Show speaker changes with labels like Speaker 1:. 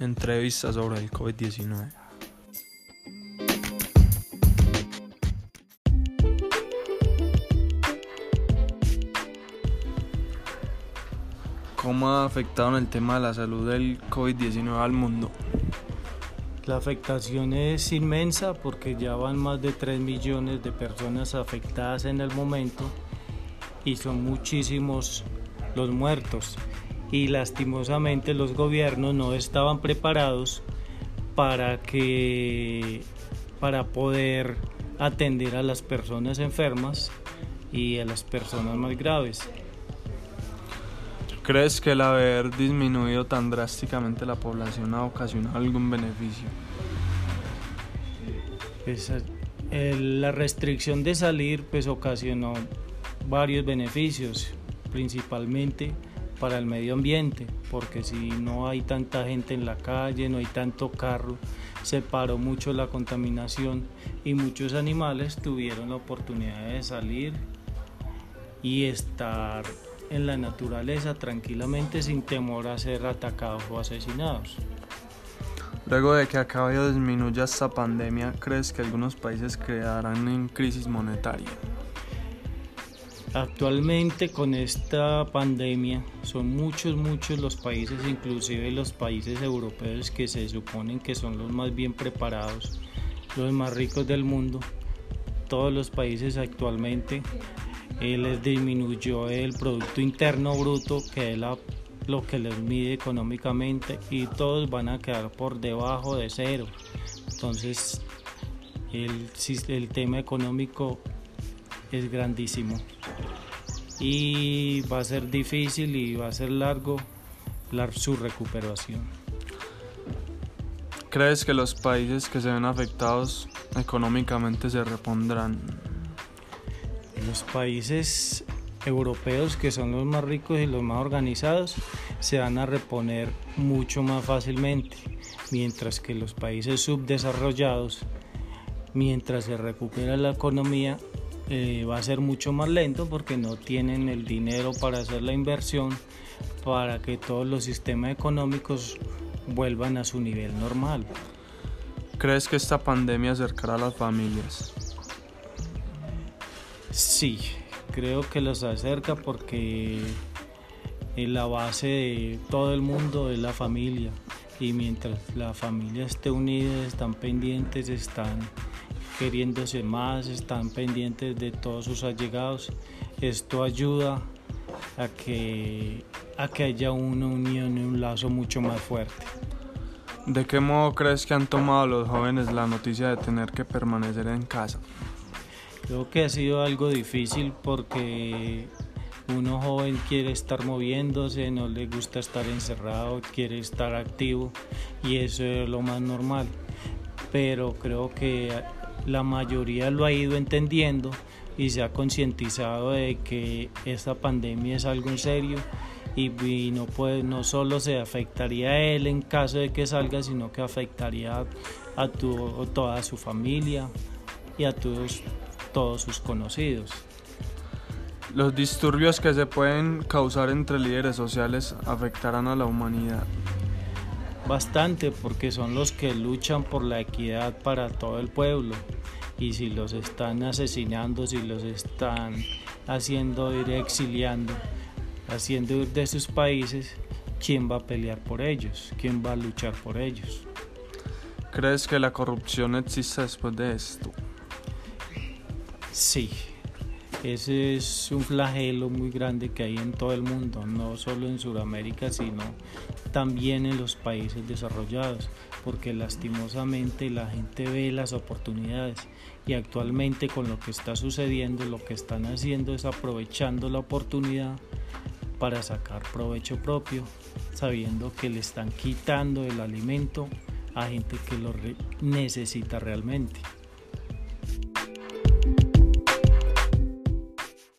Speaker 1: Entrevista sobre el COVID-19. ¿Cómo ha afectado en el tema de la salud del COVID-19 al mundo?
Speaker 2: La afectación es inmensa porque ya van más de 3 millones de personas afectadas en el momento y son muchísimos los muertos y lastimosamente los gobiernos no estaban preparados para que para poder atender a las personas enfermas y a las personas más graves.
Speaker 1: ¿Crees que el haber disminuido tan drásticamente la población ha ocasionado algún beneficio?
Speaker 2: Pues, la restricción de salir pues ocasionó varios beneficios, principalmente para el medio ambiente, porque si no hay tanta gente en la calle, no hay tanto carro, se paró mucho la contaminación y muchos animales tuvieron la oportunidad de salir y estar en la naturaleza tranquilamente sin temor a ser atacados o asesinados.
Speaker 1: Luego de que acabe o disminuya esta pandemia, ¿crees que algunos países quedarán en crisis monetaria?
Speaker 2: Actualmente con esta pandemia son muchos, muchos los países, inclusive los países europeos que se suponen que son los más bien preparados, los más ricos del mundo. Todos los países actualmente eh, les disminuyó el Producto Interno Bruto, que es lo que les mide económicamente, y todos van a quedar por debajo de cero. Entonces el, el tema económico es grandísimo y va a ser difícil y va a ser largo su recuperación.
Speaker 1: ¿Crees que los países que se ven afectados económicamente se repondrán?
Speaker 2: Los países europeos que son los más ricos y los más organizados se van a reponer mucho más fácilmente, mientras que los países subdesarrollados, mientras se recupera la economía, eh, va a ser mucho más lento porque no tienen el dinero para hacer la inversión para que todos los sistemas económicos vuelvan a su nivel normal.
Speaker 1: ¿Crees que esta pandemia acercará a las familias?
Speaker 2: Sí, creo que los acerca porque la base de todo el mundo es la familia y mientras la familia esté unida, están pendientes, están queriéndose más, están pendientes de todos sus allegados. Esto ayuda a que, a que haya una unión y un lazo mucho más fuerte.
Speaker 1: ¿De qué modo crees que han tomado los jóvenes la noticia de tener que permanecer en casa?
Speaker 2: Creo que ha sido algo difícil porque uno joven quiere estar moviéndose, no le gusta estar encerrado, quiere estar activo y eso es lo más normal. Pero creo que la mayoría lo ha ido entendiendo y se ha concientizado de que esta pandemia es algo en serio y, no, puede, no solo se afectaría a él en caso de que salga, sino que afectaría a, toda su familia y a todos, todos sus conocidos.
Speaker 1: Los disturbios que se pueden causar entre líderes sociales afectarán a la humanidad
Speaker 2: bastante porque son los que luchan por la equidad para todo el pueblo y si los están asesinando, si los están haciendo ir exiliando, haciendo ir de sus países, ¿quién va a pelear por ellos? ¿Quién va a luchar por ellos?
Speaker 1: ¿Crees que la corrupción existe después de esto?
Speaker 2: Sí, ese es un flagelo muy grande que hay en todo el mundo, no solo en Sudamérica, sino también en los países desarrollados, porque lastimosamente la gente ve las oportunidades y actualmente con lo que está sucediendo, lo que están haciendo es aprovechando la oportunidad para sacar provecho propio, sabiendo que le están quitando el alimento a gente que lo necesita realmente.